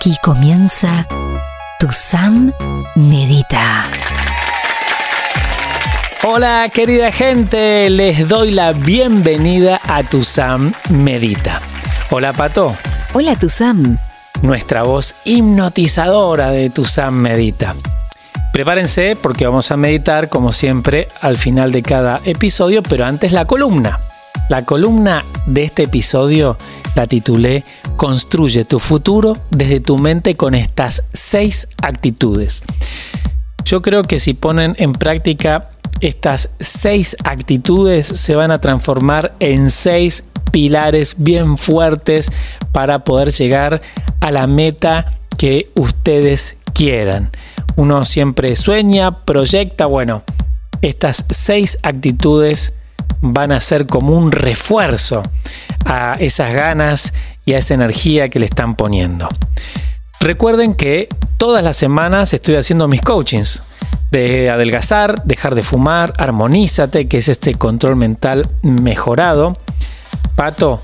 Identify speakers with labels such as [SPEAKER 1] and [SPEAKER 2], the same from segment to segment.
[SPEAKER 1] Aquí comienza Tu Sam Medita.
[SPEAKER 2] Hola querida gente, les doy la bienvenida a Tu Sam Medita. Hola Pato.
[SPEAKER 1] Hola Tu Sam.
[SPEAKER 2] Nuestra voz hipnotizadora de Tu Sam Medita. Prepárense porque vamos a meditar como siempre al final de cada episodio, pero antes la columna. La columna de este episodio la titulé Construye tu futuro desde tu mente con estas seis actitudes. Yo creo que si ponen en práctica estas seis actitudes se van a transformar en seis pilares bien fuertes para poder llegar a la meta que ustedes quieran. Uno siempre sueña, proyecta, bueno, estas seis actitudes van a ser como un refuerzo a esas ganas y a esa energía que le están poniendo. Recuerden que todas las semanas estoy haciendo mis coachings de adelgazar, dejar de fumar, armonízate, que es este control mental mejorado. Pato,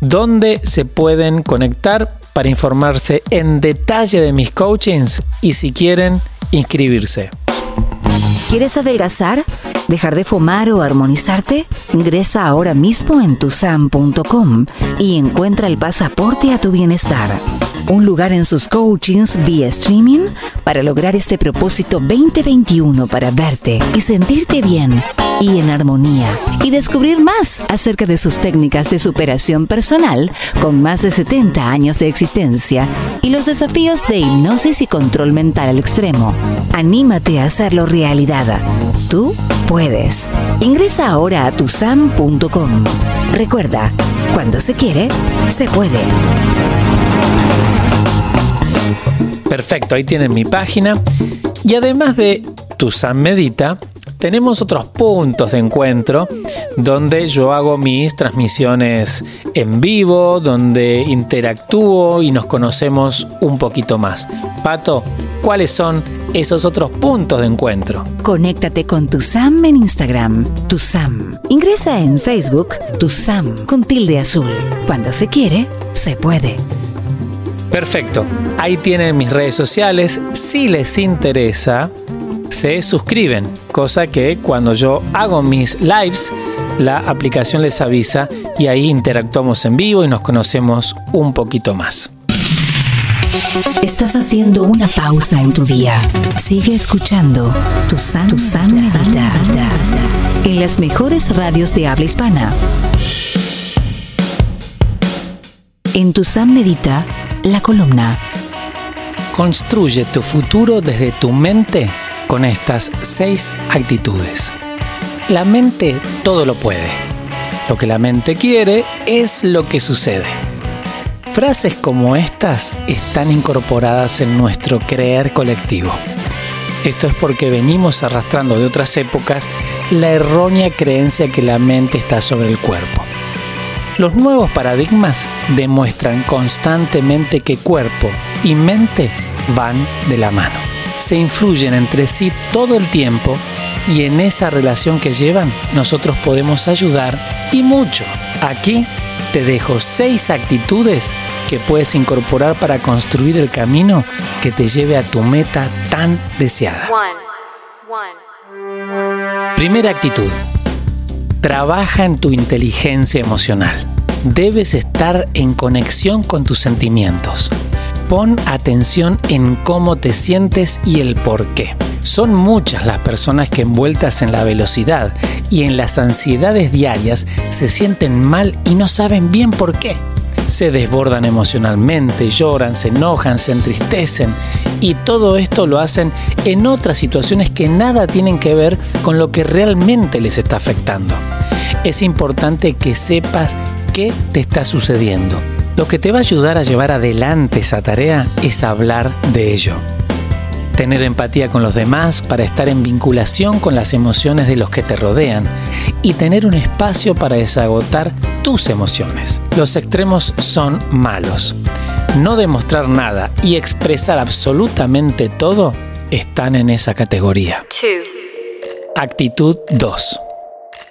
[SPEAKER 2] ¿dónde se pueden conectar para informarse en detalle de mis coachings y si quieren inscribirse?
[SPEAKER 1] ¿Quieres adelgazar? ¿Dejar de fumar o armonizarte? Ingresa ahora mismo en tusam.com y encuentra el pasaporte a tu bienestar. Un lugar en sus coachings vía streaming para lograr este propósito 2021 para verte y sentirte bien y en armonía y descubrir más acerca de sus técnicas de superación personal con más de 70 años de existencia y los desafíos de hipnosis y control mental al extremo. Anímate a hacerlo realidad. Tú puedes. Ingresa ahora a tusam.com. Recuerda, cuando se quiere, se puede.
[SPEAKER 2] Perfecto, ahí tienen mi página. Y además de Tusam Medita, tenemos otros puntos de encuentro donde yo hago mis transmisiones en vivo, donde interactúo y nos conocemos un poquito más. Pato, ¿cuáles son esos otros puntos de encuentro?
[SPEAKER 1] Conéctate con tu Sam en Instagram, tu Sam. Ingresa en Facebook, tu Sam con tilde azul. Cuando se quiere, se puede.
[SPEAKER 2] Perfecto, ahí tienen mis redes sociales. Si les interesa, se suscriben, cosa que cuando yo hago mis lives, la aplicación les avisa y ahí interactuamos en vivo y nos conocemos un poquito más.
[SPEAKER 1] Estás haciendo una pausa en tu día. Sigue escuchando tu san, tu san, en las mejores radios de habla hispana. En tu San Medita, la columna.
[SPEAKER 2] Construye tu futuro desde tu mente con estas seis actitudes. La mente todo lo puede. Lo que la mente quiere es lo que sucede. Frases como estas están incorporadas en nuestro creer colectivo. Esto es porque venimos arrastrando de otras épocas la errónea creencia que la mente está sobre el cuerpo. Los nuevos paradigmas demuestran constantemente que cuerpo y mente van de la mano se influyen entre sí todo el tiempo y en esa relación que llevan nosotros podemos ayudar y mucho. Aquí te dejo seis actitudes que puedes incorporar para construir el camino que te lleve a tu meta tan deseada. Primera actitud. Trabaja en tu inteligencia emocional. Debes estar en conexión con tus sentimientos. Pon atención en cómo te sientes y el por qué. Son muchas las personas que envueltas en la velocidad y en las ansiedades diarias se sienten mal y no saben bien por qué. Se desbordan emocionalmente, lloran, se enojan, se entristecen y todo esto lo hacen en otras situaciones que nada tienen que ver con lo que realmente les está afectando. Es importante que sepas qué te está sucediendo lo que te va a ayudar a llevar adelante esa tarea es hablar de ello. Tener empatía con los demás para estar en vinculación con las emociones de los que te rodean y tener un espacio para desagotar tus emociones. Los extremos son malos. No demostrar nada y expresar absolutamente todo están en esa categoría. Actitud 2.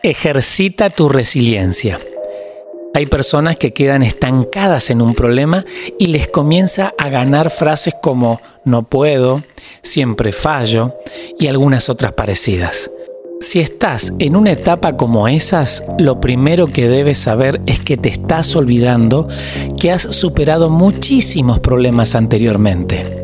[SPEAKER 2] Ejercita tu resiliencia. Hay personas que quedan estancadas en un problema y les comienza a ganar frases como no puedo, siempre fallo y algunas otras parecidas. Si estás en una etapa como esas, lo primero que debes saber es que te estás olvidando que has superado muchísimos problemas anteriormente,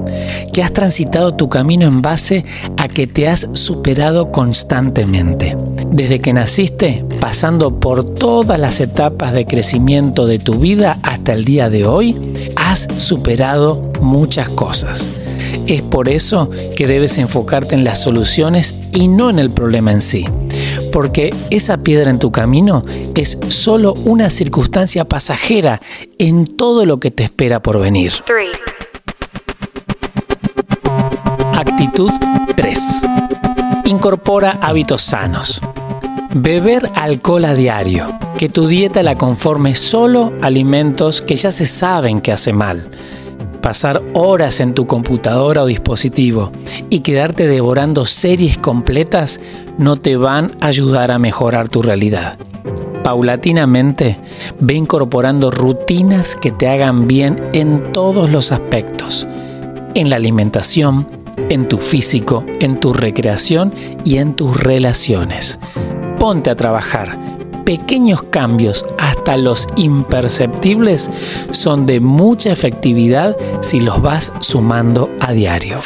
[SPEAKER 2] que has transitado tu camino en base a que te has superado constantemente. Desde que naciste, pasando por todas las etapas de crecimiento de tu vida hasta el día de hoy, has superado muchas cosas. Es por eso que debes enfocarte en las soluciones y no en el problema en sí. Porque esa piedra en tu camino es solo una circunstancia pasajera en todo lo que te espera por venir. Actitud 3. Incorpora hábitos sanos. Beber alcohol a diario. Que tu dieta la conforme solo alimentos que ya se saben que hace mal pasar horas en tu computadora o dispositivo y quedarte devorando series completas no te van a ayudar a mejorar tu realidad. Paulatinamente, ve incorporando rutinas que te hagan bien en todos los aspectos, en la alimentación, en tu físico, en tu recreación y en tus relaciones. Ponte a trabajar pequeños cambios hasta los imperceptibles son de mucha efectividad si los vas sumando a diario.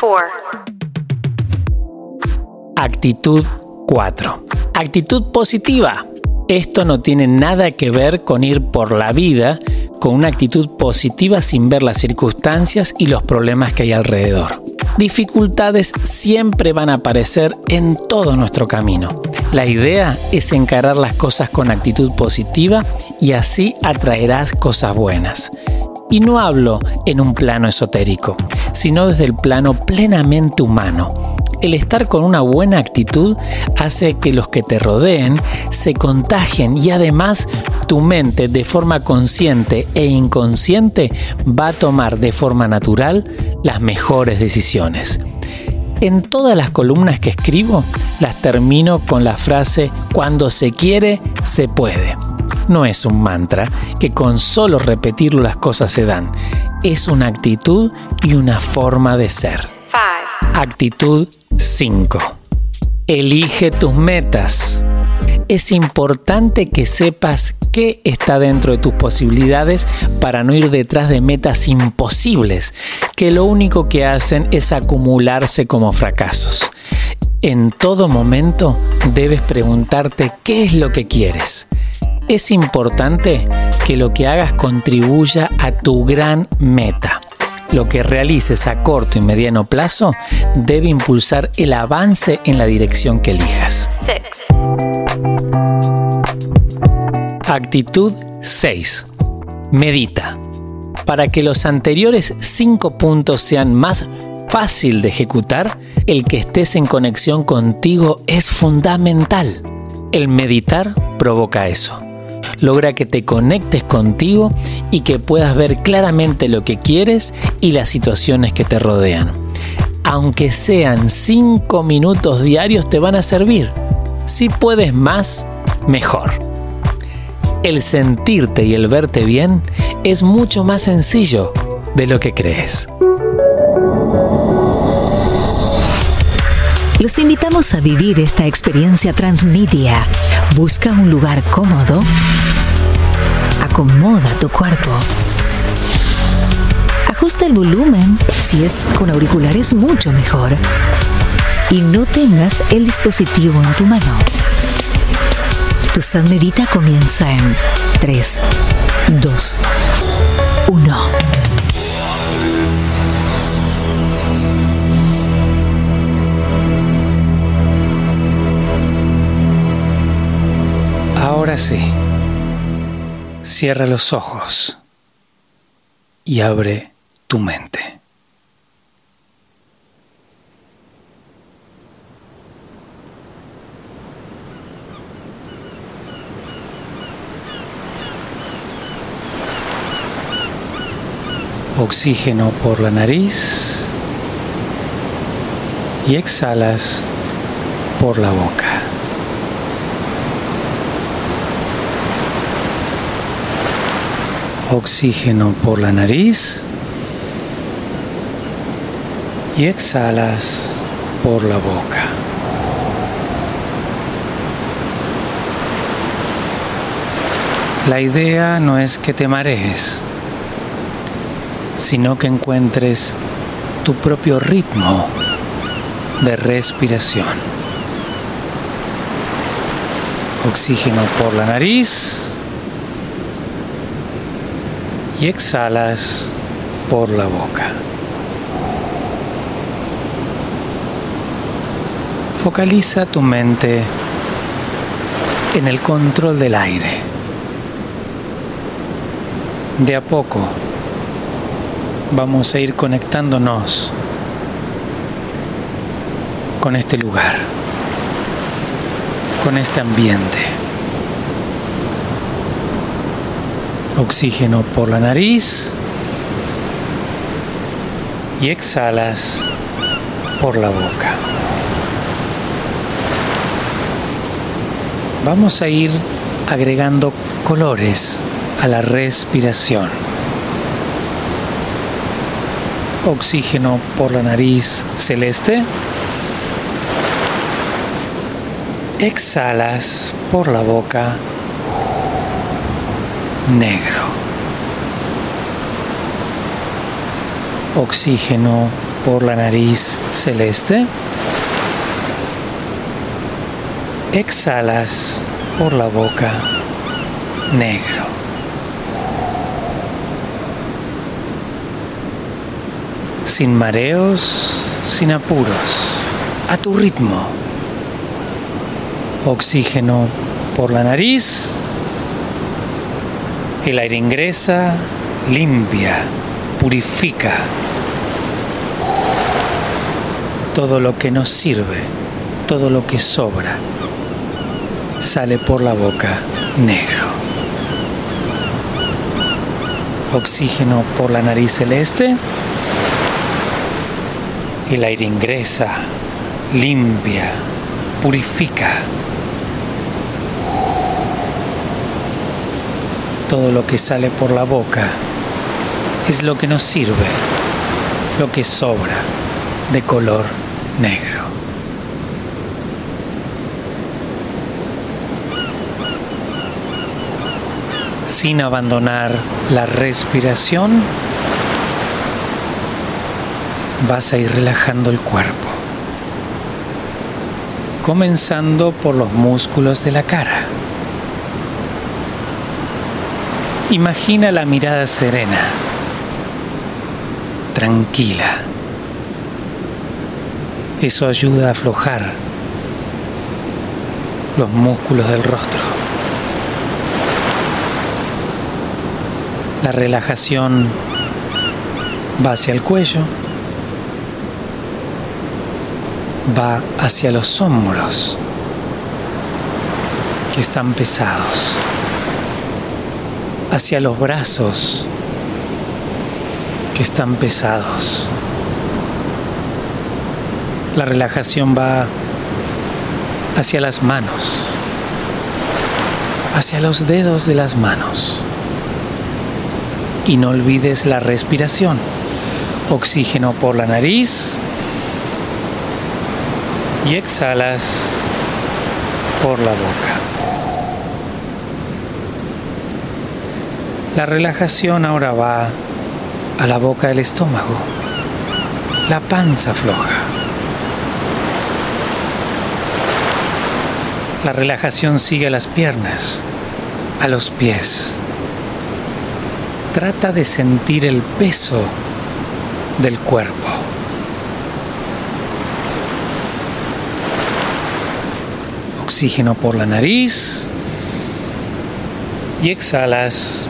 [SPEAKER 2] Actitud 4. Actitud positiva. Esto no tiene nada que ver con ir por la vida con una actitud positiva sin ver las circunstancias y los problemas que hay alrededor. Dificultades siempre van a aparecer en todo nuestro camino. La idea es encarar las cosas con actitud positiva y así atraerás cosas buenas. Y no hablo en un plano esotérico, sino desde el plano plenamente humano, el estar con una buena actitud hace que los que te rodeen se contagien y además tu mente de forma consciente e inconsciente va a tomar de forma natural las mejores decisiones. En todas las columnas que escribo las termino con la frase cuando se quiere, se puede. No es un mantra que con solo repetirlo las cosas se dan. Es una actitud y una forma de ser. Actitud 5. Elige tus metas. Es importante que sepas qué está dentro de tus posibilidades para no ir detrás de metas imposibles, que lo único que hacen es acumularse como fracasos. En todo momento debes preguntarte qué es lo que quieres. Es importante que lo que hagas contribuya a tu gran meta. Lo que realices a corto y mediano plazo debe impulsar el avance en la dirección que elijas. Actitud 6. Medita. Para que los anteriores 5 puntos sean más fácil de ejecutar, el que estés en conexión contigo es fundamental. El meditar provoca eso logra que te conectes contigo y que puedas ver claramente lo que quieres y las situaciones que te rodean. Aunque sean 5 minutos diarios te van a servir. Si puedes más, mejor. El sentirte y el verte bien es mucho más sencillo de lo que crees.
[SPEAKER 1] Los invitamos a vivir esta experiencia transmedia. Busca un lugar cómodo. Acomoda tu cuerpo. Ajusta el volumen. Si es con auriculares, mucho mejor. Y no tengas el dispositivo en tu mano. Tu San Medita comienza en 3, 2, 1.
[SPEAKER 2] Ahora sí, cierra los ojos y abre tu mente. Oxígeno por la nariz y exhalas por la boca. Oxígeno por la nariz. Y exhalas por la boca. La idea no es que te marees, sino que encuentres tu propio ritmo de respiración. Oxígeno por la nariz y exhalas por la boca. Focaliza tu mente en el control del aire. De a poco vamos a ir conectándonos con este lugar, con este ambiente. Oxígeno por la nariz y exhalas por la boca. Vamos a ir agregando colores a la respiración. Oxígeno por la nariz celeste. Exhalas por la boca negro. Oxígeno por la nariz celeste. Exhalas por la boca negro. Sin mareos, sin apuros, a tu ritmo. Oxígeno por la nariz. El aire ingresa, limpia, purifica todo lo que nos sirve, todo lo que sobra, sale por la boca negro. Oxígeno por la nariz celeste. El aire ingresa, limpia, purifica. Todo lo que sale por la boca es lo que nos sirve, lo que sobra de color negro. Sin abandonar la respiración, vas a ir relajando el cuerpo, comenzando por los músculos de la cara. Imagina la mirada serena, tranquila. Eso ayuda a aflojar los músculos del rostro. La relajación va hacia el cuello, va hacia los hombros que están pesados, hacia los brazos que están pesados. La relajación va hacia las manos, hacia los dedos de las manos. Y no olvides la respiración. Oxígeno por la nariz y exhalas por la boca. La relajación ahora va a la boca del estómago, la panza floja. La relajación sigue a las piernas, a los pies. Trata de sentir el peso del cuerpo. Oxígeno por la nariz y exhalas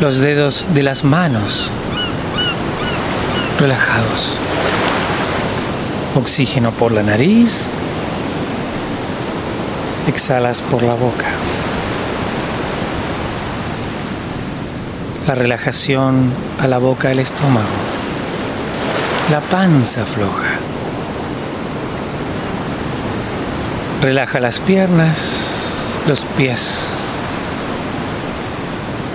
[SPEAKER 2] Los dedos de las manos relajados. Oxígeno por la nariz. Exhalas por la boca. La relajación a la boca del estómago. La panza floja. Relaja las piernas, los pies.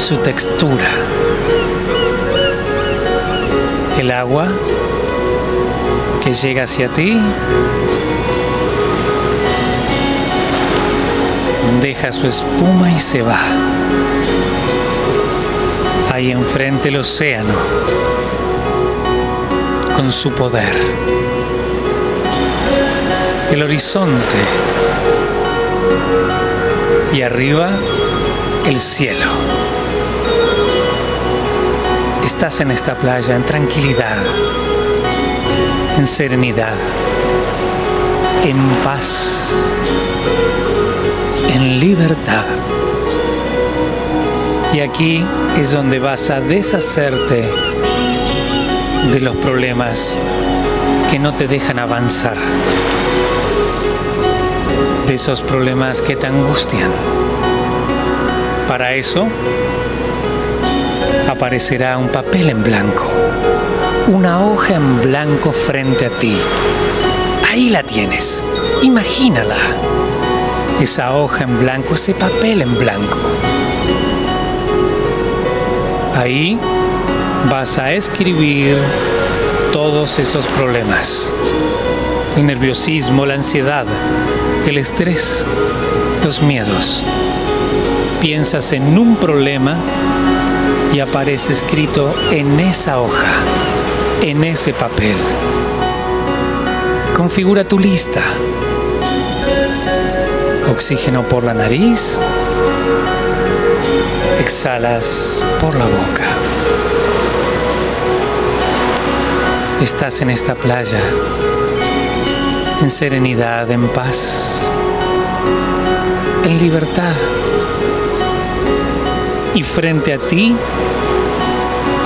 [SPEAKER 2] su textura. El agua que llega hacia ti deja su espuma y se va. Ahí enfrente el océano, con su poder. El horizonte. Y arriba el cielo. Estás en esta playa en tranquilidad, en serenidad, en paz en libertad. Y aquí es donde vas a deshacerte de los problemas que no te dejan avanzar, de esos problemas que te angustian. Para eso aparecerá un papel en blanco, una hoja en blanco frente a ti. Ahí la tienes, imagínala esa hoja en blanco, ese papel en blanco. Ahí vas a escribir todos esos problemas. El nerviosismo, la ansiedad, el estrés, los miedos. Piensas en un problema y aparece escrito en esa hoja, en ese papel. Configura tu lista Oxígeno por la nariz. Exhalas por la boca. Estás en esta playa, en serenidad, en paz, en libertad. Y frente a ti,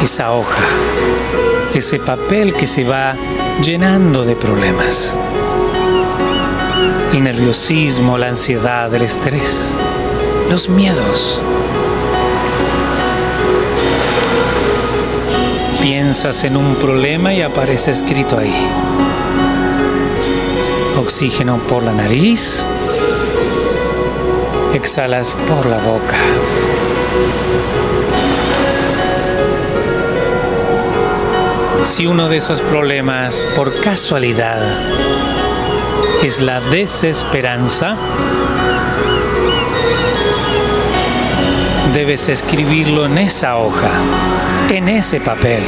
[SPEAKER 2] esa hoja, ese papel que se va llenando de problemas el nerviosismo, la ansiedad, el estrés, los miedos. Piensas en un problema y aparece escrito ahí. Oxígeno por la nariz. Exhalas por la boca. Si uno de esos problemas, por casualidad, es la desesperanza, debes escribirlo en esa hoja, en ese papel.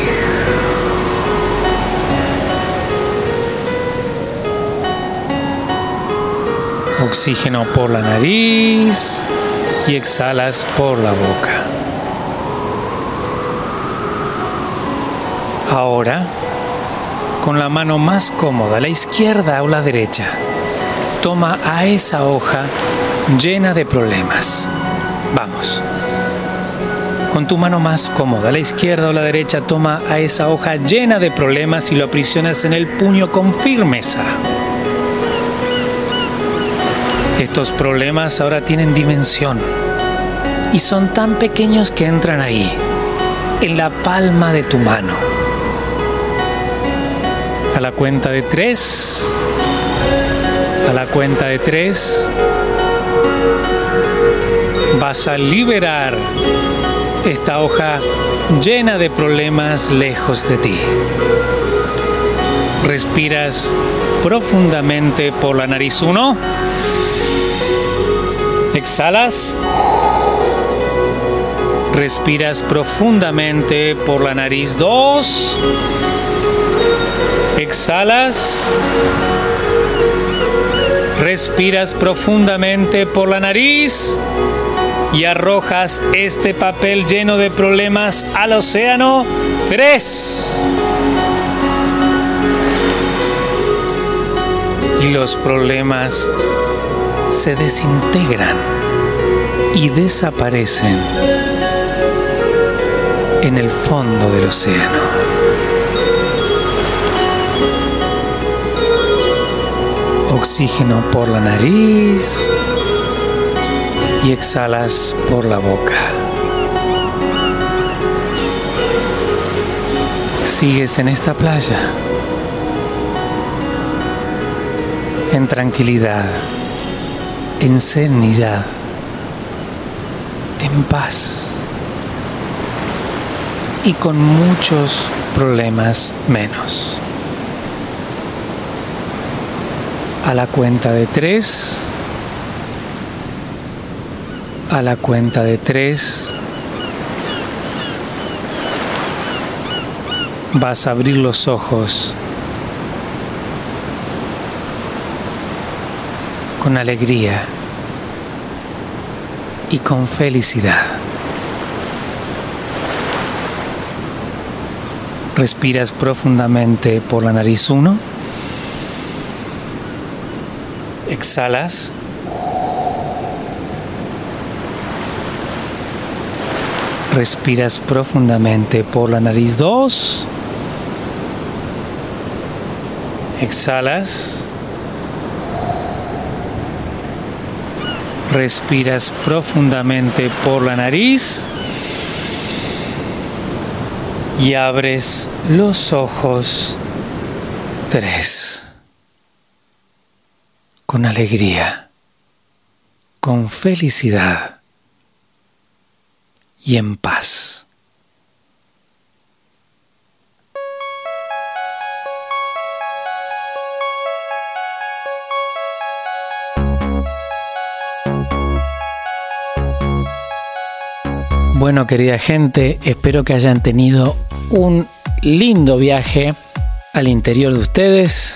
[SPEAKER 2] Oxígeno por la nariz y exhalas por la boca. Ahora, con la mano más cómoda, la izquierda o la derecha, toma a esa hoja llena de problemas. Vamos. Con tu mano más cómoda, la izquierda o la derecha, toma a esa hoja llena de problemas y lo aprisionas en el puño con firmeza. Estos problemas ahora tienen dimensión y son tan pequeños que entran ahí, en la palma de tu mano. A la cuenta de tres, a la cuenta de tres, vas a liberar esta hoja llena de problemas lejos de ti. Respiras profundamente por la nariz uno. Exhalas. Respiras profundamente por la nariz dos. Exhalas. Respiras profundamente por la nariz y arrojas este papel lleno de problemas al océano. Tres. Y los problemas se desintegran y desaparecen en el fondo del océano. Oxígeno por la nariz y exhalas por la boca. Sigues en esta playa en tranquilidad, en serenidad, en paz y con muchos problemas menos. A la cuenta de tres, a la cuenta de tres vas a abrir los ojos con alegría y con felicidad. Respiras profundamente por la nariz uno. Exhalas Respiras profundamente por la nariz 2. Exhalas. Respiras profundamente por la nariz. Y abres los ojos 3. Con alegría. Con felicidad y en paz. Bueno, querida gente, espero que hayan tenido un lindo viaje al interior de ustedes,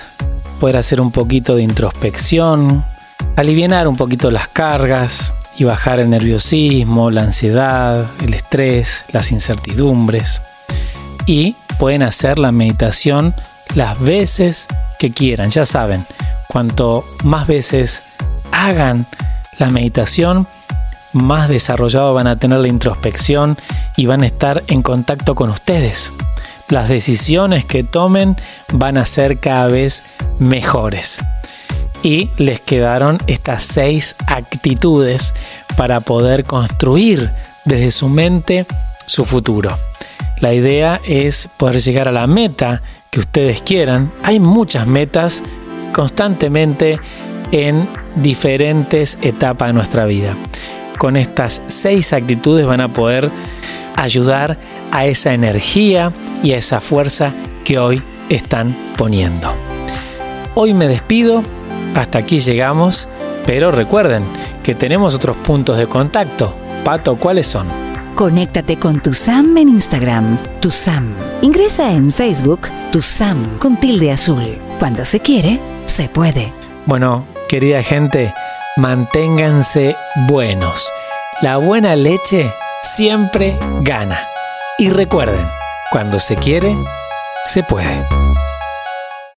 [SPEAKER 2] poder hacer un poquito de introspección, aliviar un poquito las cargas, y bajar el nerviosismo, la ansiedad, el estrés, las incertidumbres. Y pueden hacer la meditación las veces que quieran. Ya saben, cuanto más veces hagan la meditación, más desarrollado van a tener la introspección y van a estar en contacto con ustedes. Las decisiones que tomen van a ser cada vez mejores y les quedaron estas seis actitudes para poder construir desde su mente su futuro. La idea es poder llegar a la meta que ustedes quieran. Hay muchas metas constantemente en diferentes etapas de nuestra vida. Con estas seis actitudes van a poder ayudar a esa energía y a esa fuerza que hoy están poniendo. Hoy me despido, hasta aquí llegamos, pero recuerden que tenemos otros puntos de contacto. Pato, ¿cuáles son?
[SPEAKER 1] Conéctate con tu Sam en Instagram, tu Sam. Ingresa en Facebook, tu Sam con tilde azul. Cuando se quiere, se puede.
[SPEAKER 2] Bueno, querida gente, manténganse buenos. La buena leche siempre gana. Y recuerden, cuando se quiere, se puede.